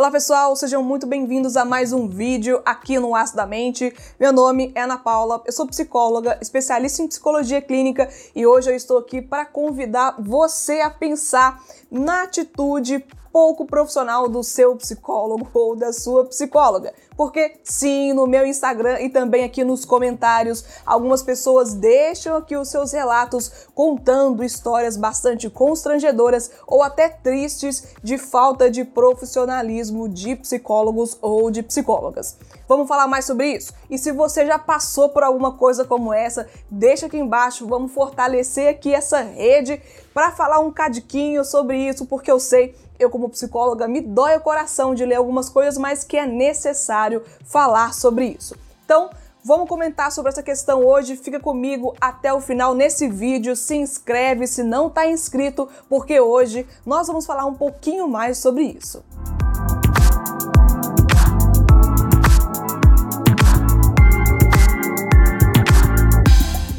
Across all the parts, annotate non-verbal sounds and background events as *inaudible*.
Olá pessoal, sejam muito bem-vindos a mais um vídeo aqui no Aço da Mente. Meu nome é Ana Paula, eu sou psicóloga, especialista em psicologia clínica e hoje eu estou aqui para convidar você a pensar na atitude pouco profissional do seu psicólogo ou da sua psicóloga. Porque sim, no meu Instagram e também aqui nos comentários, algumas pessoas deixam aqui os seus relatos contando histórias bastante constrangedoras ou até tristes de falta de profissionalismo de psicólogos ou de psicólogas. Vamos falar mais sobre isso? E se você já passou por alguma coisa como essa, deixa aqui embaixo, vamos fortalecer aqui essa rede para falar um cadiquinho sobre isso, porque eu sei eu, como psicóloga, me dói o coração de ler algumas coisas, mas que é necessário falar sobre isso. Então, vamos comentar sobre essa questão hoje. Fica comigo até o final nesse vídeo. Se inscreve se não está inscrito, porque hoje nós vamos falar um pouquinho mais sobre isso.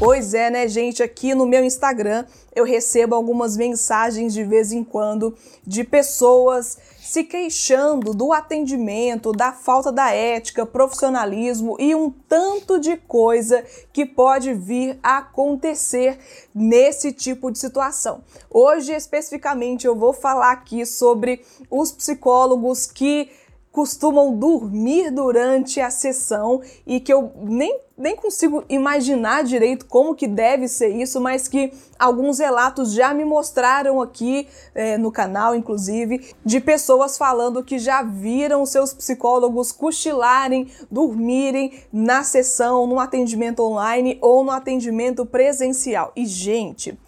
Pois é, né, gente? Aqui no meu Instagram eu recebo algumas mensagens de vez em quando de pessoas se queixando do atendimento, da falta da ética, profissionalismo e um tanto de coisa que pode vir a acontecer nesse tipo de situação. Hoje, especificamente, eu vou falar aqui sobre os psicólogos que costumam dormir durante a sessão e que eu nem, nem consigo imaginar direito como que deve ser isso, mas que alguns relatos já me mostraram aqui é, no canal, inclusive, de pessoas falando que já viram seus psicólogos cochilarem, dormirem na sessão, no atendimento online ou no atendimento presencial. E, gente,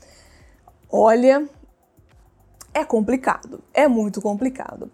olha, é complicado, é muito complicado.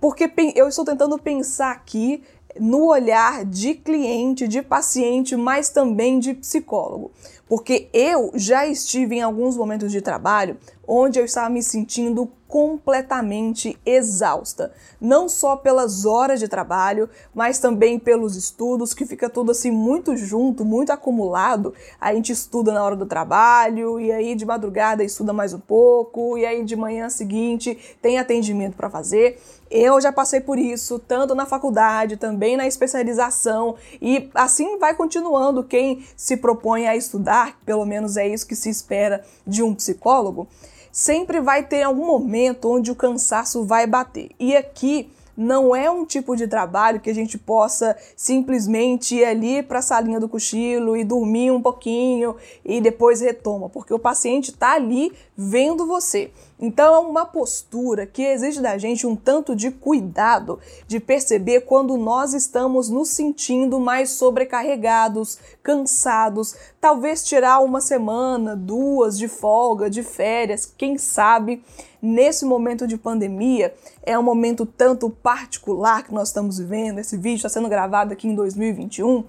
Porque eu estou tentando pensar aqui no olhar de cliente, de paciente, mas também de psicólogo. Porque eu já estive em alguns momentos de trabalho onde eu estava me sentindo completamente exausta, não só pelas horas de trabalho, mas também pelos estudos, que fica tudo assim muito junto, muito acumulado. A gente estuda na hora do trabalho e aí de madrugada estuda mais um pouco e aí de manhã seguinte tem atendimento para fazer. Eu já passei por isso, tanto na faculdade, também na especialização, e assim vai continuando quem se propõe a estudar, pelo menos é isso que se espera de um psicólogo sempre vai ter algum momento onde o cansaço vai bater. E aqui não é um tipo de trabalho que a gente possa simplesmente ir ali para a salinha do cochilo e dormir um pouquinho e depois retoma, porque o paciente está ali vendo você. Então é uma postura que exige da gente um tanto de cuidado de perceber quando nós estamos nos sentindo mais sobrecarregados, cansados, talvez tirar uma semana, duas de folga, de férias, quem sabe nesse momento de pandemia, é um momento tanto particular que nós estamos vivendo, esse vídeo está sendo gravado aqui em 2021,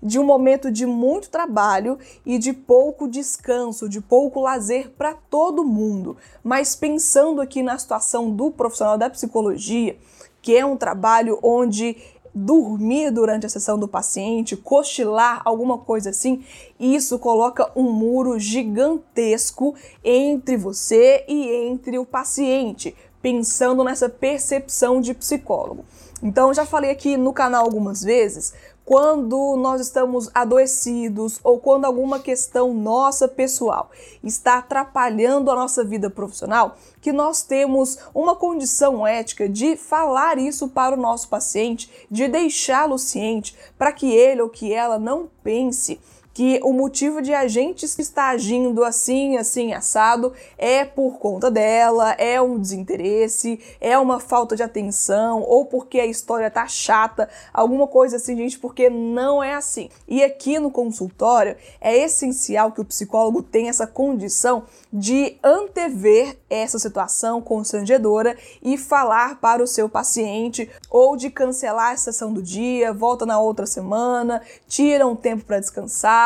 de um momento de muito trabalho e de pouco descanso, de pouco lazer para todo mundo. Mas pensando aqui na situação do profissional da psicologia, que é um trabalho onde dormir durante a sessão do paciente, cochilar, alguma coisa assim, isso coloca um muro gigantesco entre você e entre o paciente, pensando nessa percepção de psicólogo. Então, já falei aqui no canal algumas vezes, quando nós estamos adoecidos ou quando alguma questão nossa pessoal está atrapalhando a nossa vida profissional, que nós temos uma condição ética de falar isso para o nosso paciente, de deixá-lo ciente, para que ele ou que ela não pense que o motivo de a gente estar agindo assim, assim, assado, é por conta dela, é um desinteresse, é uma falta de atenção, ou porque a história tá chata, alguma coisa assim, gente, porque não é assim. E aqui no consultório é essencial que o psicólogo tenha essa condição de antever essa situação constrangedora e falar para o seu paciente, ou de cancelar a sessão do dia, volta na outra semana, tira um tempo para descansar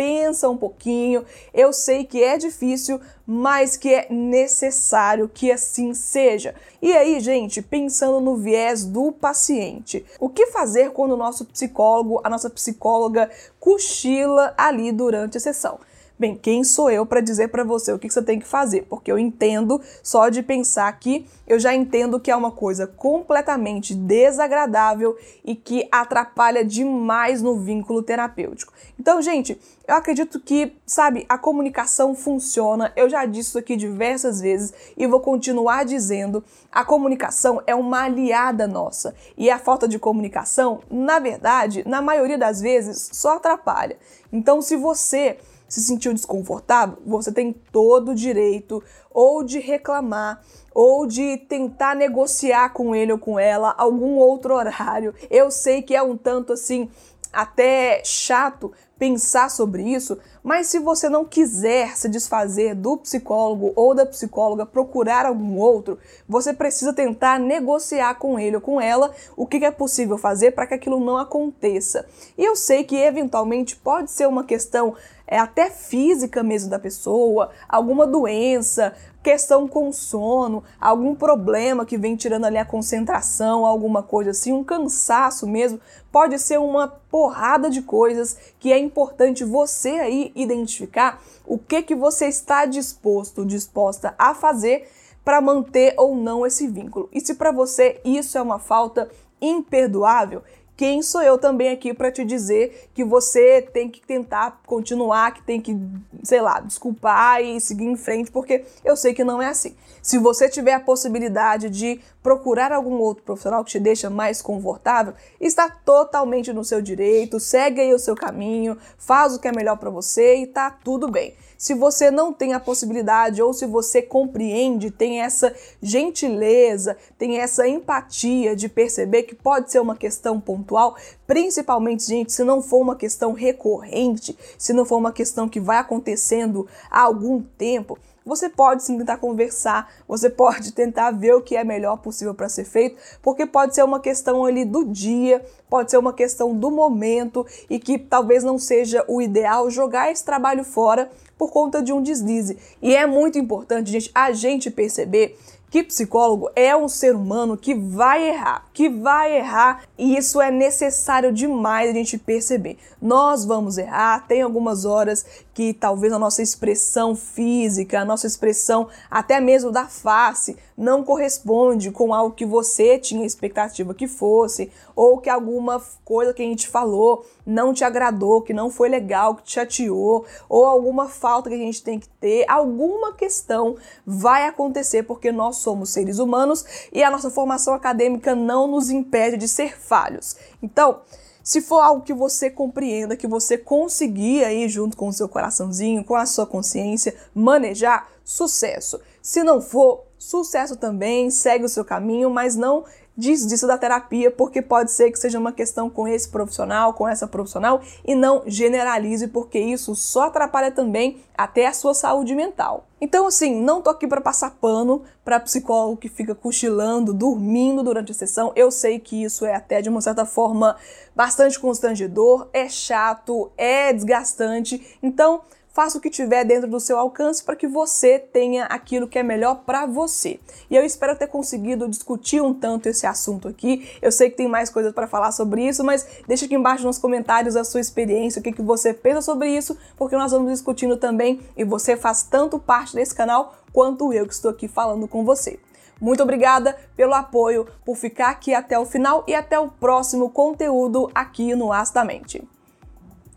pensa um pouquinho. Eu sei que é difícil, mas que é necessário que assim seja. E aí, gente, pensando no viés do paciente, o que fazer quando o nosso psicólogo, a nossa psicóloga cochila ali durante a sessão? Bem, quem sou eu para dizer para você o que você tem que fazer? Porque eu entendo só de pensar aqui, eu já entendo que é uma coisa completamente desagradável e que atrapalha demais no vínculo terapêutico. Então, gente, eu acredito que, sabe, a comunicação funciona. Eu já disse isso aqui diversas vezes e vou continuar dizendo. A comunicação é uma aliada nossa. E a falta de comunicação, na verdade, na maioria das vezes, só atrapalha. Então, se você se sentiu desconfortável, você tem todo o direito ou de reclamar ou de tentar negociar com ele ou com ela algum outro horário. Eu sei que é um tanto assim até chato pensar sobre isso, mas se você não quiser se desfazer do psicólogo ou da psicóloga, procurar algum outro, você precisa tentar negociar com ele ou com ela o que é possível fazer para que aquilo não aconteça. E eu sei que eventualmente pode ser uma questão é até física mesmo da pessoa, alguma doença, questão com sono, algum problema que vem tirando ali a concentração, alguma coisa assim, um cansaço mesmo, pode ser uma porrada de coisas que é importante você aí identificar o que que você está disposto, disposta a fazer para manter ou não esse vínculo. E se para você isso é uma falta imperdoável, quem sou eu também aqui para te dizer que você tem que tentar continuar, que tem que, sei lá, desculpar e seguir em frente, porque eu sei que não é assim. Se você tiver a possibilidade de procurar algum outro profissional que te deixa mais confortável, está totalmente no seu direito, segue aí o seu caminho, faz o que é melhor para você e tá tudo bem. Se você não tem a possibilidade ou se você compreende, tem essa gentileza, tem essa empatia de perceber que pode ser uma questão pontual, principalmente, gente, se não for uma questão recorrente, se não for uma questão que vai acontecendo há algum tempo, você pode sim tentar conversar, você pode *laughs* tentar ver o que é melhor possível para ser feito, porque pode ser uma questão ali do dia, pode ser uma questão do momento e que talvez não seja o ideal jogar esse trabalho fora por conta de um deslize. E é muito importante, gente, a gente perceber que psicólogo é um ser humano que vai errar, que vai errar e isso é necessário demais a gente perceber. Nós vamos errar, tem algumas horas que talvez a nossa expressão física, a nossa expressão até mesmo da face não corresponde com algo que você tinha expectativa que fosse, ou que alguma coisa que a gente falou não te agradou, que não foi legal, que te chateou, ou alguma falta que a gente tem que ter, alguma questão vai acontecer porque nós somos seres humanos e a nossa formação acadêmica não nos impede de ser falhos. Então, se for algo que você compreenda, que você conseguir aí junto com o seu coraçãozinho, com a sua consciência, manejar, sucesso. Se não for, sucesso também, segue o seu caminho, mas não diz disso da terapia, porque pode ser que seja uma questão com esse profissional, com essa profissional, e não generalize, porque isso só atrapalha também até a sua saúde mental. Então, assim, não tô aqui para passar pano para psicólogo que fica cochilando, dormindo durante a sessão. Eu sei que isso é até de uma certa forma bastante constrangedor, é chato, é desgastante. Então, faça o que tiver dentro do seu alcance para que você tenha aquilo que é melhor para você. E eu espero ter conseguido discutir um tanto esse assunto aqui. Eu sei que tem mais coisas para falar sobre isso, mas deixa aqui embaixo nos comentários a sua experiência, o que, que você pensa sobre isso, porque nós vamos discutindo também e você faz tanto parte desse canal quanto eu que estou aqui falando com você. Muito obrigada pelo apoio, por ficar aqui até o final e até o próximo conteúdo aqui no Astamente.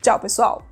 Tchau, pessoal!